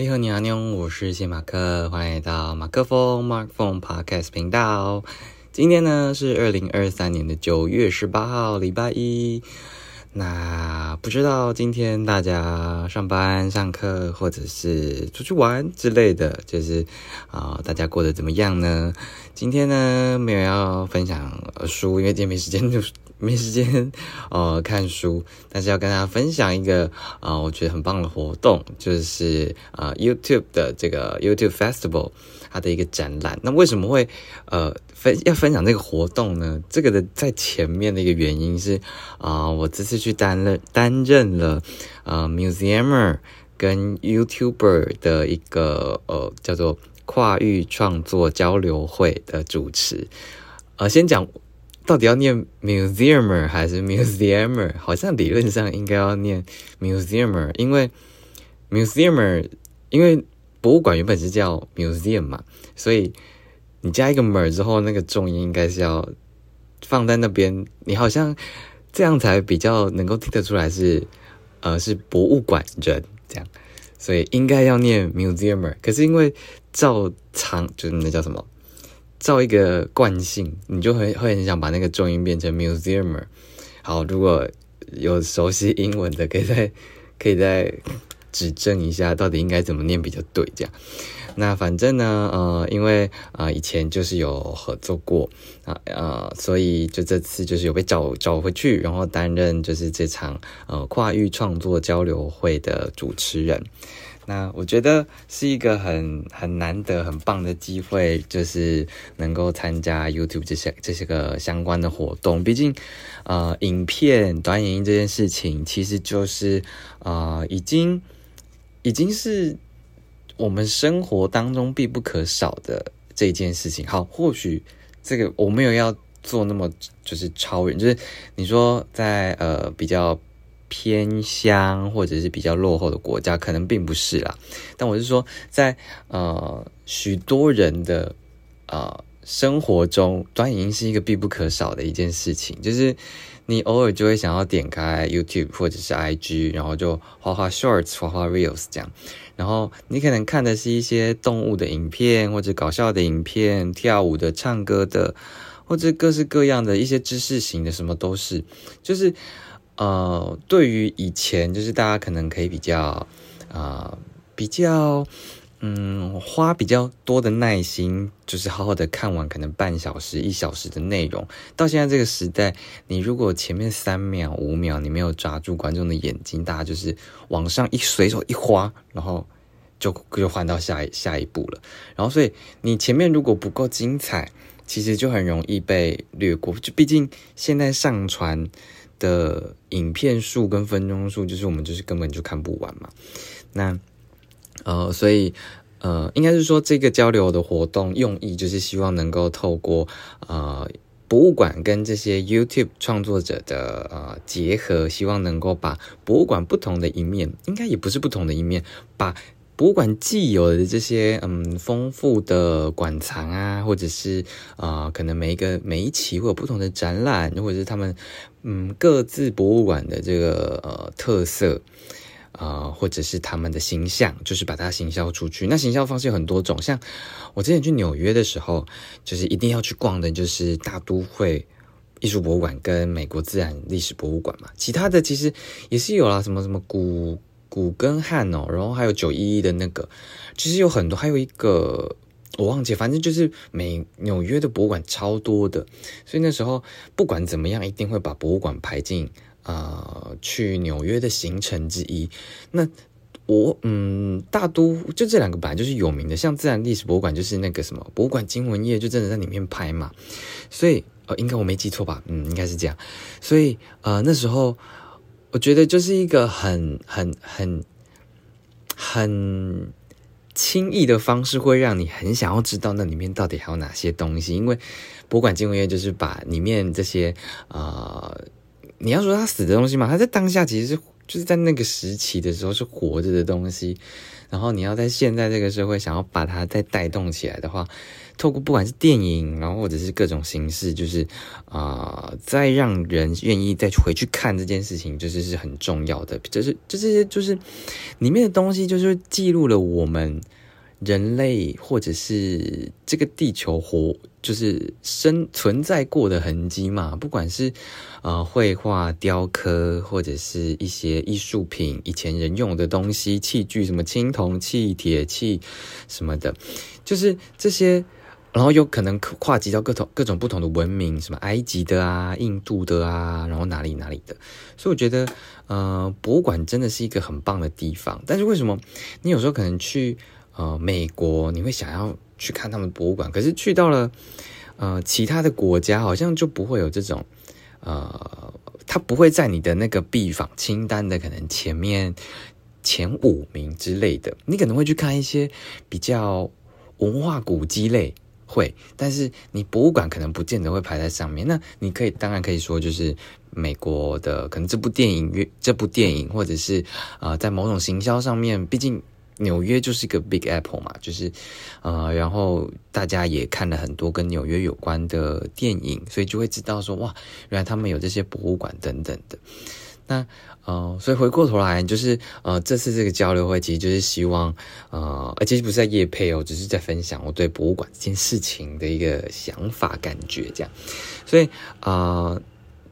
你好你阿妞，我是谢马克，欢迎来到马克风 Mark Phone Podcast 频道。今天呢是二零二三年的九月十八号，礼拜一。那不知道今天大家上班、上课，或者是出去玩之类的，就是啊，大家过得怎么样呢？今天呢没有要分享书，因为今天没时间就 没时间呃看书，但是要跟大家分享一个啊，我觉得很棒的活动，就是啊 YouTube 的这个 YouTube Festival 它的一个展览。那为什么会呃？分要分享这个活动呢？这个的在前面的一个原因是啊，我这次去担任担任了呃 museumer 跟 YouTuber 的一个呃叫做跨域创作交流会的主持。呃，先讲到底要念 museumer 还是 museumer？好像理论上应该要念 museumer，因为 museumer 因为博物馆原本是叫 museum 嘛，所以。你加一个 mer 之后，那个重音应该是要放在那边，你好像这样才比较能够听得出来是呃是博物馆人这样，所以应该要念 museumer。可是因为照常就是那叫什么，造一个惯性，你就会会很想把那个重音变成 museumer。好，如果有熟悉英文的，可以再可以再指正一下，到底应该怎么念比较对这样。那反正呢，呃，因为啊以前就是有合作过啊呃，所以就这次就是有被找找回去，然后担任就是这场呃跨域创作交流会的主持人。那我觉得是一个很很难得、很棒的机会，就是能够参加 YouTube 这些这些个相关的活动。毕竟，呃，影片短影音这件事情，其实就是啊，已经已经是。我们生活当中必不可少的这件事情，好，或许这个我没有要做那么就是超人，就是你说在呃比较偏乡或者是比较落后的国家，可能并不是啦。但我是说，在呃许多人的呃生活中，短影音是一个必不可少的一件事情，就是你偶尔就会想要点开 YouTube 或者是 IG，然后就画画 Shorts、画画 Reels 这样。然后你可能看的是一些动物的影片，或者搞笑的影片、跳舞的、唱歌的，或者各式各样的一些知识型的，什么都是。就是呃，对于以前，就是大家可能可以比较啊，比较嗯，花比较多的耐心，就是好好的看完可能半小时、一小时的内容。到现在这个时代，你如果前面三秒、五秒你没有抓住观众的眼睛，大家就是往上一随手一划，然后。就就换到下一下一步了，然后所以你前面如果不够精彩，其实就很容易被略过。就毕竟现在上传的影片数跟分钟数，就是我们就是根本就看不完嘛。那呃，所以呃，应该是说这个交流的活动用意就是希望能够透过呃博物馆跟这些 YouTube 创作者的呃结合，希望能够把博物馆不同的一面，应该也不是不同的一面，把。博物馆既有的这些嗯丰富的馆藏啊，或者是啊，可能每一个每一期会有不同的展览，或者是他们嗯各自博物馆的这个呃特色啊，或者是他们的形象，就是把它行销出去。那行销方式有很多种，像我之前去纽约的时候，就是一定要去逛的，就是大都会艺术博物馆跟美国自然历史博物馆嘛。其他的其实也是有啦，什么什么古。古根汉哦，然后还有九一一的那个，其实有很多，还有一个我忘记，反正就是美纽约的博物馆超多的，所以那时候不管怎么样，一定会把博物馆排进啊去纽约的行程之一。那我嗯，大都就这两个本来就是有名的，像自然历史博物馆就是那个什么博物馆惊魂夜，就真的在里面拍嘛，所以呃，应该我没记错吧？嗯，应该是这样，所以呃那时候。我觉得就是一个很很很很轻易的方式，会让你很想要知道那里面到底还有哪些东西。因为博物馆金文业就是把里面这些啊，你要说他死的东西嘛，他在当下其实是就是在那个时期的时候是活着的东西，然后你要在现在这个社会想要把它再带动起来的话。透过不管是电影，然后或者是各种形式，就是啊，再让人愿意再回去看这件事情，就是是很重要的。就是就这些就是里面的东西，就是记录了我们人类或者是这个地球活。就是生存在过的痕迹嘛，不管是呃绘画、雕刻，或者是一些艺术品，以前人用的东西、器具，什么青铜器、铁器什么的，就是这些，然后有可能跨及到各种各种不同的文明，什么埃及的啊、印度的啊，然后哪里哪里的，所以我觉得呃博物馆真的是一个很棒的地方。但是为什么你有时候可能去呃美国，你会想要？去看他们博物馆，可是去到了呃其他的国家，好像就不会有这种呃，它不会在你的那个必访清单的可能前面前五名之类的。你可能会去看一些比较文化古迹类会，但是你博物馆可能不见得会排在上面。那你可以当然可以说，就是美国的可能这部电影，这部电影或者是呃在某种行销上面，毕竟。纽约就是一个 Big Apple 嘛，就是，呃，然后大家也看了很多跟纽约有关的电影，所以就会知道说，哇，原来他们有这些博物馆等等的。那，呃，所以回过头来，就是呃，这次这个交流会，其实就是希望，呃，而且不是在夜配哦，只是在分享我对博物馆这件事情的一个想法感觉这样。所以，呃，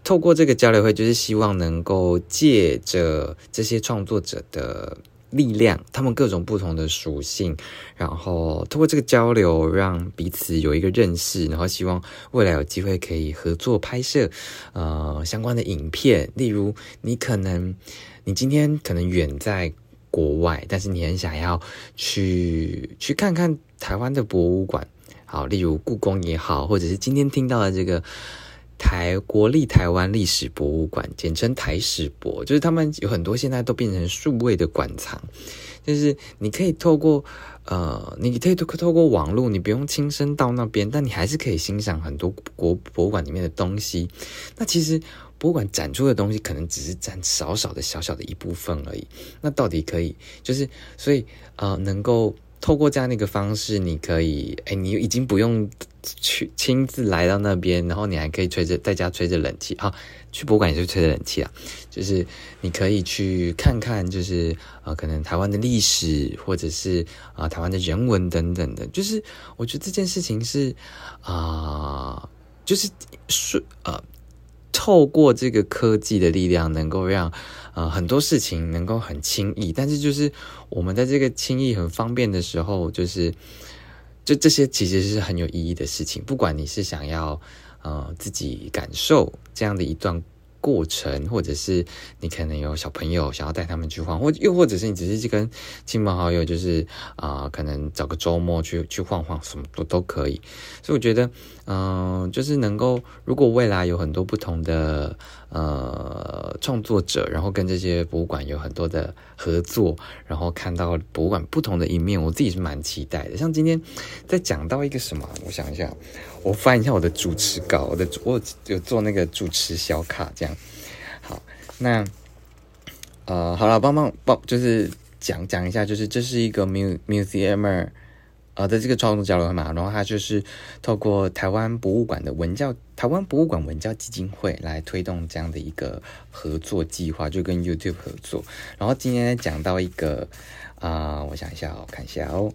透过这个交流会，就是希望能够借着这些创作者的。力量，他们各种不同的属性，然后通过这个交流，让彼此有一个认识，然后希望未来有机会可以合作拍摄，呃，相关的影片。例如，你可能，你今天可能远在国外，但是你很想要去去看看台湾的博物馆，好，例如故宫也好，或者是今天听到的这个。台国立台湾历史博物馆，简称台史博，就是他们有很多现在都变成数位的馆藏，就是你可以透过呃，你可以透过网络，你不用亲身到那边，但你还是可以欣赏很多国博物馆里面的东西。那其实博物馆展出的东西，可能只是占少少的小小的一部分而已。那到底可以，就是所以呃，能够。透过这样的一个方式，你可以，哎，你已经不用去亲自来到那边，然后你还可以吹着在家吹着冷气。啊，去博物馆也是吹着冷气啊，就是你可以去看看，就是呃，可能台湾的历史，或者是啊，台湾的人文等等的，就是我觉得这件事情是啊，就是是呃。透过这个科技的力量，能够让呃很多事情能够很轻易，但是就是我们在这个轻易很方便的时候，就是就这些其实是很有意义的事情。不管你是想要呃自己感受这样的一段。过程，或者是你可能有小朋友想要带他们去晃，或又或者是你只是去跟亲朋好友，就是啊，可能找个周末去去晃晃，什么都都可以。所以我觉得，嗯，就是能够，如果未来有很多不同的呃创作者，然后跟这些博物馆有很多的合作，然后看到博物馆不同的一面，我自己是蛮期待的。像今天在讲到一个什么，我想一下。我翻一下我的主持稿，我的我有做那个主持小卡，这样好。那呃，好了，帮帮帮，就是讲讲一下，就是这是一个 museumer 呃的这个创作交流嘛，然后它就是透过台湾博物馆的文教台湾博物馆文教基金会来推动这样的一个合作计划，就跟 YouTube 合作。然后今天讲到一个啊，我想一下，我看一下哦。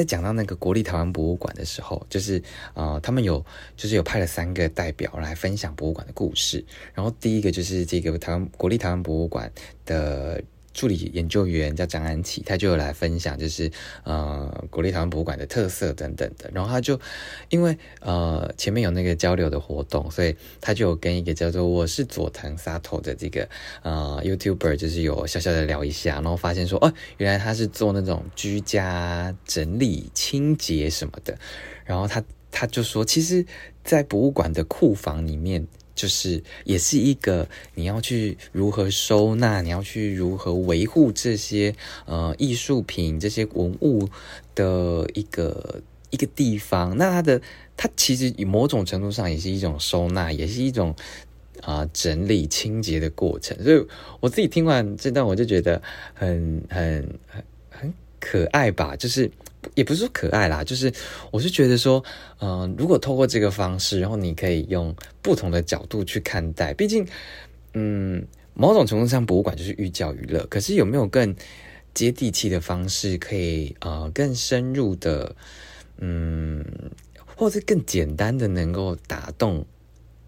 在讲到那个国立台湾博物馆的时候，就是呃，他们有就是有派了三个代表来分享博物馆的故事。然后第一个就是这个台湾国立台湾博物馆的。助理研究员叫张安琪，他就有来分享，就是呃国立台湾博物馆的特色等等的。然后他就因为呃前面有那个交流的活动，所以他就有跟一个叫做我是佐藤沙头的这个呃 YouTuber，就是有小小的聊一下，然后发现说哦，原来他是做那种居家整理清洁什么的。然后他他就说，其实，在博物馆的库房里面。就是也是一个你要去如何收纳，你要去如何维护这些呃艺术品、这些文物的一个一个地方。那它的它其实某种程度上也是一种收纳，也是一种啊整理清洁的过程。所以我自己听完这段，我就觉得很很很很可爱吧。就是也不是说可爱啦，就是我是觉得说，嗯，如果透过这个方式，然后你可以用不同的角度去看待，毕竟，嗯，某种程度上博物馆就是寓教于乐，可是有没有更接地气的方式，可以呃更深入的，嗯，或者更简单的能够打动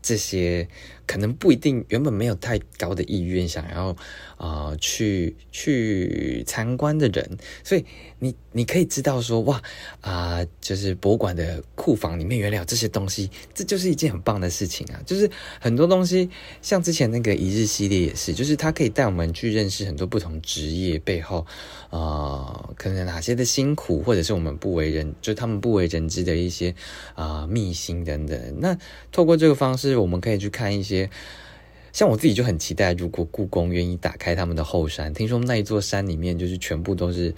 这些。可能不一定，原本没有太高的意愿想要啊去去参观的人，所以你你可以知道说哇啊，就是博物馆的库房里面原来有这些东西，这就是一件很棒的事情啊！就是很多东西，像之前那个一日系列也是，就是它可以带我们去认识很多不同职业背后啊，可能哪些的辛苦，或者是我们不为人，就他们不为人知的一些啊秘辛等等。那透过这个方式，我们可以去看一些。像我自己就很期待，如果故宫愿意打开他们的后山，听说那一座山里面就是全部都是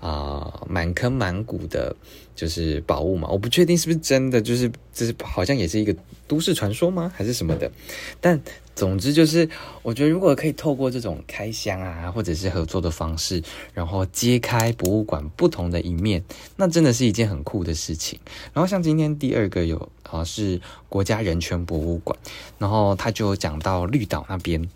啊满坑满谷的，就是宝物嘛。我不确定是不是真的，就是这是好像也是一个都市传说吗，还是什么的？但。总之就是，我觉得如果可以透过这种开箱啊，或者是合作的方式，然后揭开博物馆不同的一面，那真的是一件很酷的事情。然后像今天第二个有啊是国家人权博物馆，然后他就讲到绿岛那边，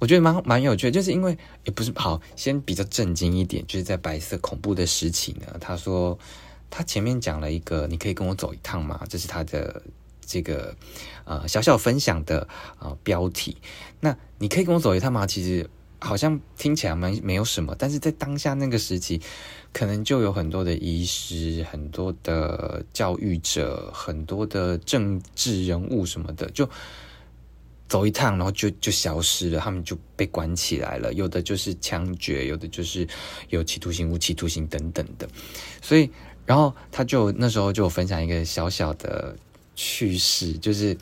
我觉得蛮蛮有趣，就是因为也不是好，先比较震惊一点，就是在白色恐怖的时期呢，他说他前面讲了一个，你可以跟我走一趟吗？这是他的。这个呃小小分享的呃标题，那你可以跟我走一趟吗？其实好像听起来没没有什么，但是在当下那个时期，可能就有很多的医师、很多的教育者、很多的政治人物什么的，就走一趟，然后就就消失了，他们就被关起来了。有的就是枪决，有的就是有期徒刑、无期徒刑等等的。所以，然后他就那时候就分享一个小小的。去世就是，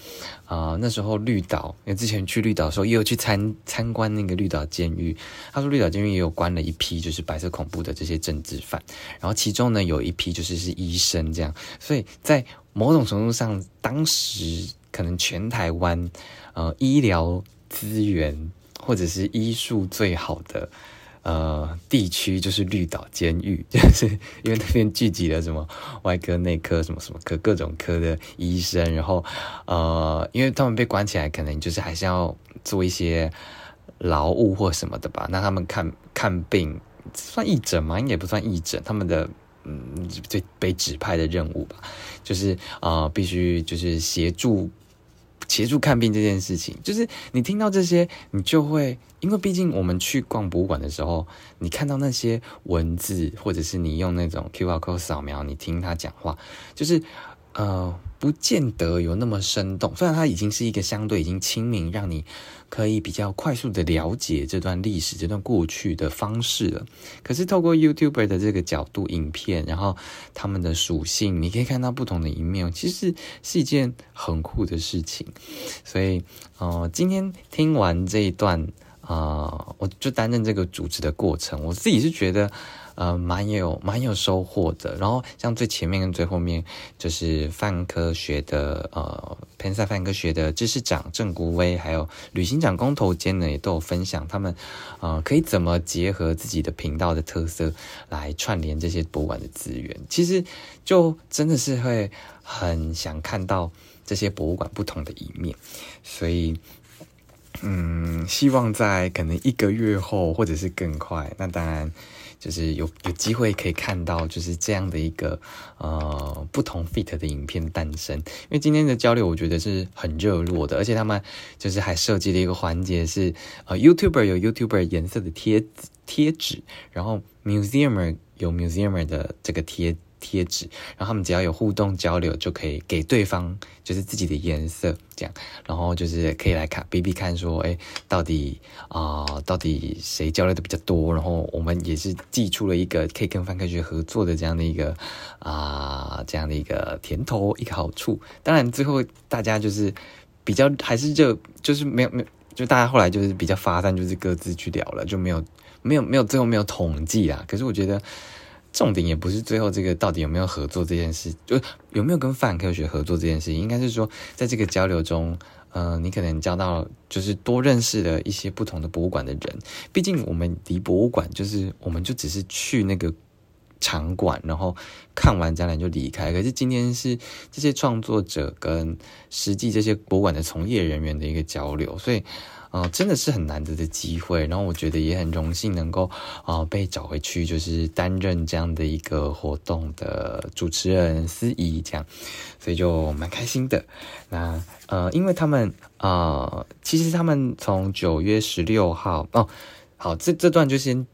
啊，那时候绿岛，因为之前去绿岛的时候，也有去参参观那个绿岛监狱。他说绿岛监狱也有关了一批就是白色恐怖的这些政治犯，然后其中呢有一批就是是医生这样，所以在某种程度上，当时可能全台湾，呃，医疗资源或者是医术最好的。呃，地区就是绿岛监狱，就是因为那边聚集了什么外科、内科、什么什么科各种科的医生，然后呃，因为他们被关起来，可能就是还是要做一些劳务或什么的吧。那他们看看病算义诊吗？应该也不算义诊，他们的嗯，最被指派的任务吧，就是啊，必须就是协助。协助看病这件事情，就是你听到这些，你就会，因为毕竟我们去逛博物馆的时候，你看到那些文字，或者是你用那种 QR code 扫描，你听他讲话，就是。呃，不见得有那么生动。虽然它已经是一个相对已经亲民，让你可以比较快速的了解这段历史、这段过去的方式了。可是透过 YouTuber 的这个角度影片，然后他们的属性，你可以看到不同的一面，其实是一件很酷的事情。所以，呃，今天听完这一段，啊，我就担任这个主持的过程，我自己是觉得。呃，蛮有蛮有收获的。然后像最前面跟最后面，就是泛科学的呃，偏赛泛科学的知识长郑国威，还有旅行长工头间呢，也都有分享他们呃，可以怎么结合自己的频道的特色来串联这些博物馆的资源。其实就真的是会很想看到这些博物馆不同的一面，所以嗯，希望在可能一个月后或者是更快，那当然。就是有有机会可以看到，就是这样的一个呃不同 fit 的影片诞生。因为今天的交流，我觉得是很热络的，而且他们就是还设计了一个环节是呃 YouTuber 有 YouTuber 颜色的贴贴纸，然后 Museum 有 Museum 的这个贴。贴纸，然后他们只要有互动交流，就可以给对方就是自己的颜色，这样，然后就是可以来看比比看，说，哎，到底啊，到底谁交流的比较多？然后我们也是寄出了一个可以跟范科学合作的这样的一个啊，这样的一个甜头，一个好处。当然，最后大家就是比较还是就就是没有没有，就大家后来就是比较发散，就是各自去聊了，就没有没有没有最后没有统计啊。可是我觉得。重点也不是最后这个到底有没有合作这件事，就有没有跟范科学合作这件事情，应该是说在这个交流中，呃，你可能交到就是多认识了一些不同的博物馆的人。毕竟我们离博物馆就是，我们就只是去那个。场馆，然后看完展览就离开。可是今天是这些创作者跟实际这些博物馆的从业人员的一个交流，所以。啊，真的是很难得的机会，然后我觉得也很荣幸能够啊被找回去，就是担任这样的一个活动的主持人司仪，这样，所以就蛮开心的。那呃，因为他们啊，其实他们从九月十六号哦，好，这这段就先。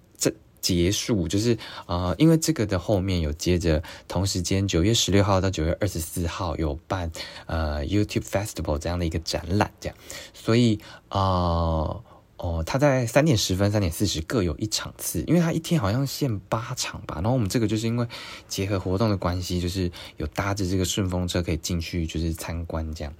结束就是呃，因为这个的后面有接着同时间九月十六号到九月二十四号有办呃 YouTube Festival 这样的一个展览，这样，所以呃哦，他在三点十分、三点四十各有一场次，因为他一天好像限八场吧。然后我们这个就是因为结合活动的关系，就是有搭着这个顺风车可以进去就是参观这样，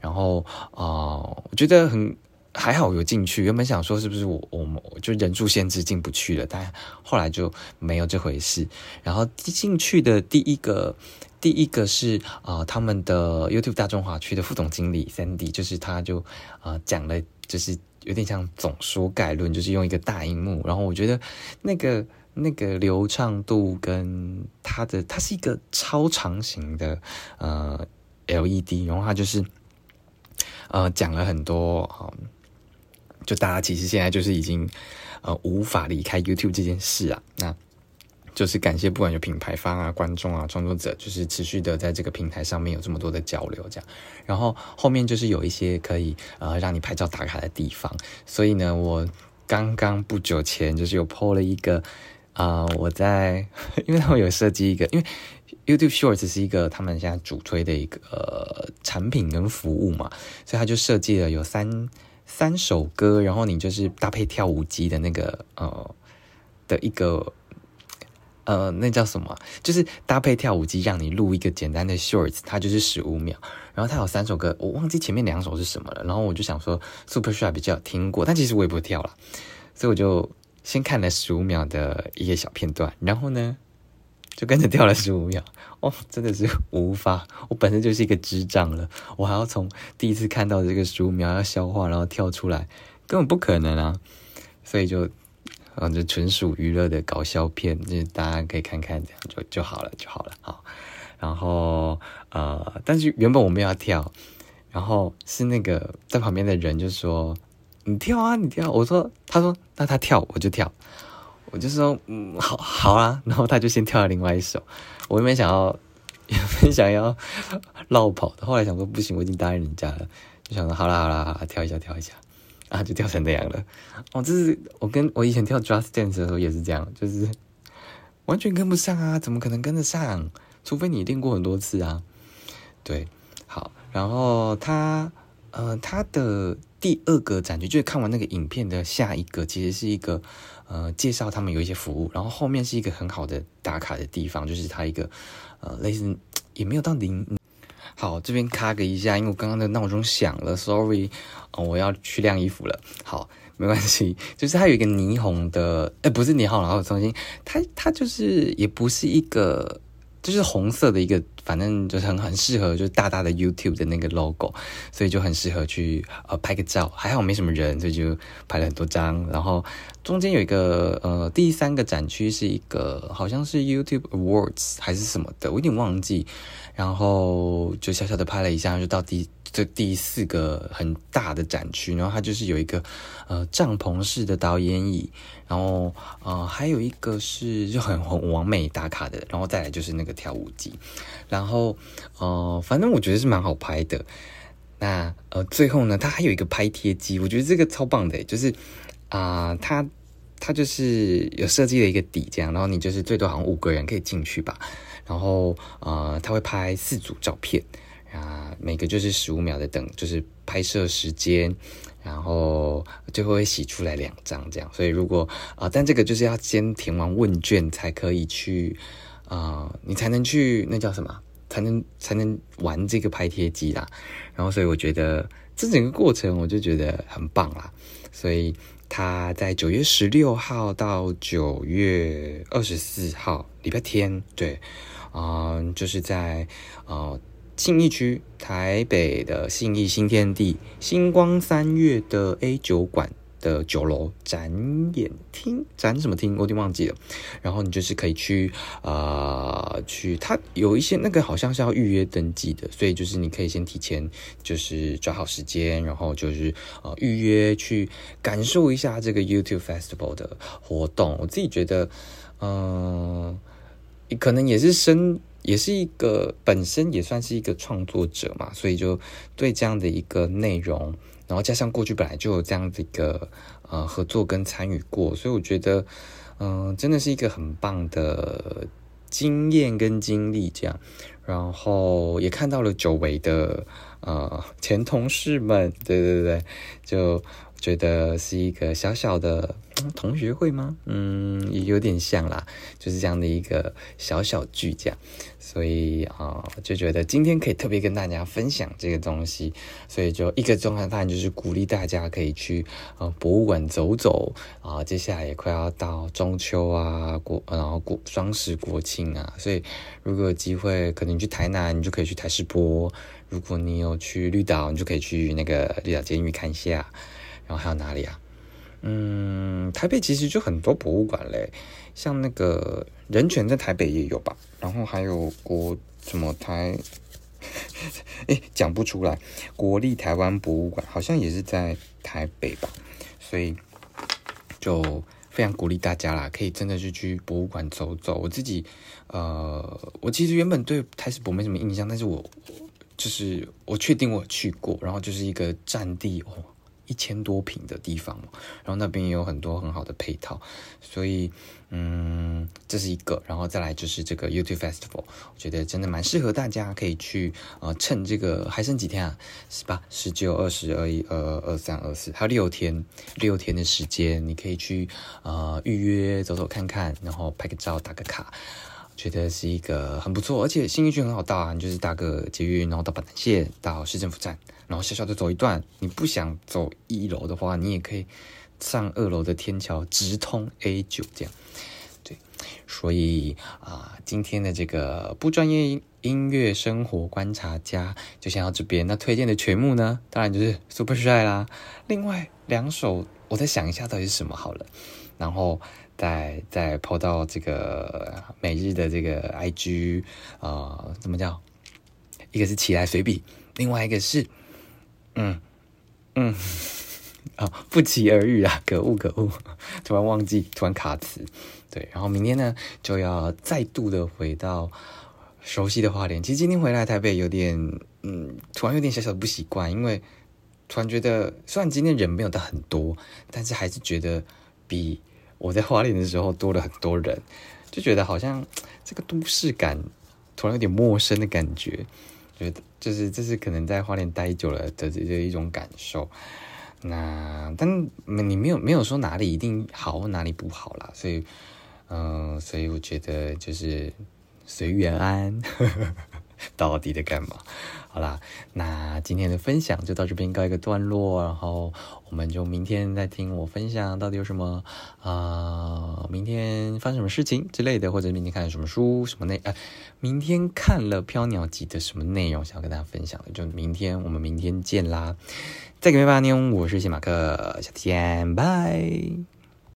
然后啊，我觉得很。还好有进去，原本想说是不是我我们就人数限制进不去了，但后来就没有这回事。然后进去的第一个，第一个是啊，他们的 YouTube 大中华区的副总经理 Sandy，就是他就啊讲了，就是有点像总说概论，就是用一个大荧幕，然后我觉得那个那个流畅度跟它的，它是一个超长型的呃 LED，然后它就是呃讲了很多啊。就大家其实现在就是已经，呃，无法离开 YouTube 这件事啊。那就是感谢不管有品牌方啊、观众啊、创作者，就是持续的在这个平台上面有这么多的交流，这样。然后后面就是有一些可以呃让你拍照打卡的地方。所以呢，我刚刚不久前就是有 PO 了一个啊，我在 因为他们有设计一个，因为 YouTube Shorts 是一个他们现在主推的一个产品跟服务嘛，所以他就设计了有三。三首歌，然后你就是搭配跳舞机的那个呃的一个呃，那叫什么？就是搭配跳舞机，让你录一个简单的 shorts，它就是十五秒。然后它有三首歌，我忘记前面两首是什么了。然后我就想说，Super Shy 比较听过，但其实我也不会跳了，所以我就先看了十五秒的一个小片段，然后呢？就跟着跳了十五秒，哦，真的是无法，我本身就是一个智障了，我还要从第一次看到这个十五秒要消化，然后跳出来，根本不可能啊！所以就，嗯，就纯属娱乐的搞笑片，就是大家可以看看，这样就就好了，就好了，好。然后，呃，但是原本我们要跳，然后是那个在旁边的人就说：“你跳啊，你跳。”我说：“他说那他跳，我就跳。”我就说，嗯，好好啊，然后他就先跳了另外一首，我原本想要，原本想要绕跑的，后来想说不行，我已经答应人家了，就想说好啦好啦好啦，跳一下跳一下，啊，就跳成那样了。哦，这是我跟我以前跳 Just Dance 的时候也是这样，就是完全跟不上啊，怎么可能跟得上？除非你练过很多次啊。对，好，然后他，呃，他的第二个展区就是看完那个影片的下一个，其实是一个。呃，介绍他们有一些服务，然后后面是一个很好的打卡的地方，就是它一个呃类似也没有到零。好，这边卡个一下，因为我刚刚的闹钟响了，sorry，我要去晾衣服了。好，没关系，就是它有一个霓虹的，哎，不是霓虹，然后重新，它它就是也不是一个。就是红色的一个，反正就是很很适合，就是大大的 YouTube 的那个 logo，所以就很适合去呃拍个照。还好没什么人，所以就拍了很多张。然后中间有一个呃第三个展区是一个好像是 YouTube Awards 还是什么的，我有点忘记。然后就小小的拍了一下，就到第这第四个很大的展区，然后它就是有一个呃帐篷式的导演椅，然后呃还有一个是就很很完美打卡的，然后再来就是那个跳舞机，然后呃反正我觉得是蛮好拍的。那呃最后呢，它还有一个拍贴机，我觉得这个超棒的，就是啊它它就是有设计了一个底这样，然后你就是最多好像五个人可以进去吧。然后，呃，他会拍四组照片，啊，每个就是十五秒的等，就是拍摄时间，然后最后会洗出来两张这样。所以如果啊，但这个就是要先填完问卷才可以去，啊，你才能去那叫什么，才能才能玩这个拍贴机啦。然后，所以我觉得这整个过程我就觉得很棒啦。所以他在九月十六号到九月二十四号礼拜天，对。啊，就是在啊信义区台北的信义新天地星光三月的 A 酒馆的酒楼展演厅，展什么厅我有点忘记了。然后你就是可以去啊，去它有一些那个好像是要预约登记的，所以就是你可以先提前就是抓好时间，然后就是呃预约去感受一下这个 YouTube Festival 的活动。我自己觉得，嗯，可能也是生。也是一个本身也算是一个创作者嘛，所以就对这样的一个内容，然后加上过去本来就有这样的一个呃合作跟参与过，所以我觉得嗯真的是一个很棒的经验跟经历这样，然后也看到了久违的呃前同事们，对对对，就。觉得是一个小小的同学会吗？嗯，也有点像啦，就是这样的一个小小聚这样，所以啊，就觉得今天可以特别跟大家分享这个东西，所以就一个钟汉饭就是鼓励大家可以去呃博物馆走走啊。接下来也快要到中秋啊，国然后国双十国庆啊，所以如果有机会，可能你去台南，你就可以去台视播；如果你有去绿岛，你就可以去那个绿岛监狱看一下。然后还有哪里啊？嗯，台北其实就很多博物馆嘞，像那个人权在台北也有吧。然后还有国什么台，哎，讲不出来。国立台湾博物馆好像也是在台北吧。所以就非常鼓励大家啦，可以真的是去博物馆走走。我自己，呃，我其实原本对台史博没什么印象，但是我就是我确定我去过，然后就是一个占地哦。一千多平的地方然后那边也有很多很好的配套，所以嗯，这是一个，然后再来就是这个 YouTube Festival，我觉得真的蛮适合大家可以去呃，趁这个还剩几天啊，十八、十九、二十、二一、二二、二三、二四，还有六天，六天的时间，你可以去呃预约走走看看，然后拍个照打个卡。觉得是一个很不错，而且新义区很好到啊，你就是搭个捷运，然后到板南线到市政府站，然后小小的走一段。你不想走一楼的话，你也可以上二楼的天桥直通 A 九这样。对，所以啊，今天的这个不专业音乐生活观察家就先到这边。那推荐的曲目呢，当然就是 Super Shy 啦。另外两首，我再想一下到底是什么好了，然后。再再抛到这个每日的这个 IG 啊，怎么叫？一个是起来随笔，另外一个是，嗯嗯，啊，不期而遇啊，可恶可恶，突然忘记，突然卡词，对，然后明天呢就要再度的回到熟悉的花莲。其实今天回来台北有点，嗯，突然有点小小的不习惯，因为突然觉得，虽然今天人没有到很多，但是还是觉得比。我在花莲的时候多了很多人，就觉得好像这个都市感突然有点陌生的感觉，觉得就是这是可能在花莲待久了的这一种感受。那但你没有没有说哪里一定好哪里不好啦，所以嗯，所以我觉得就是随缘安。到底在干嘛？好啦，那今天的分享就到这边告一个段落，然后我们就明天再听我分享到底有什么啊？明天发生什么事情之类的，或者明天看了什么书什么内？呃，明天看了《飘鸟集》的什么内容，想要跟大家分享的，就明天我们明天见啦！再给拜拜妞，我是谢马克，下次见，拜。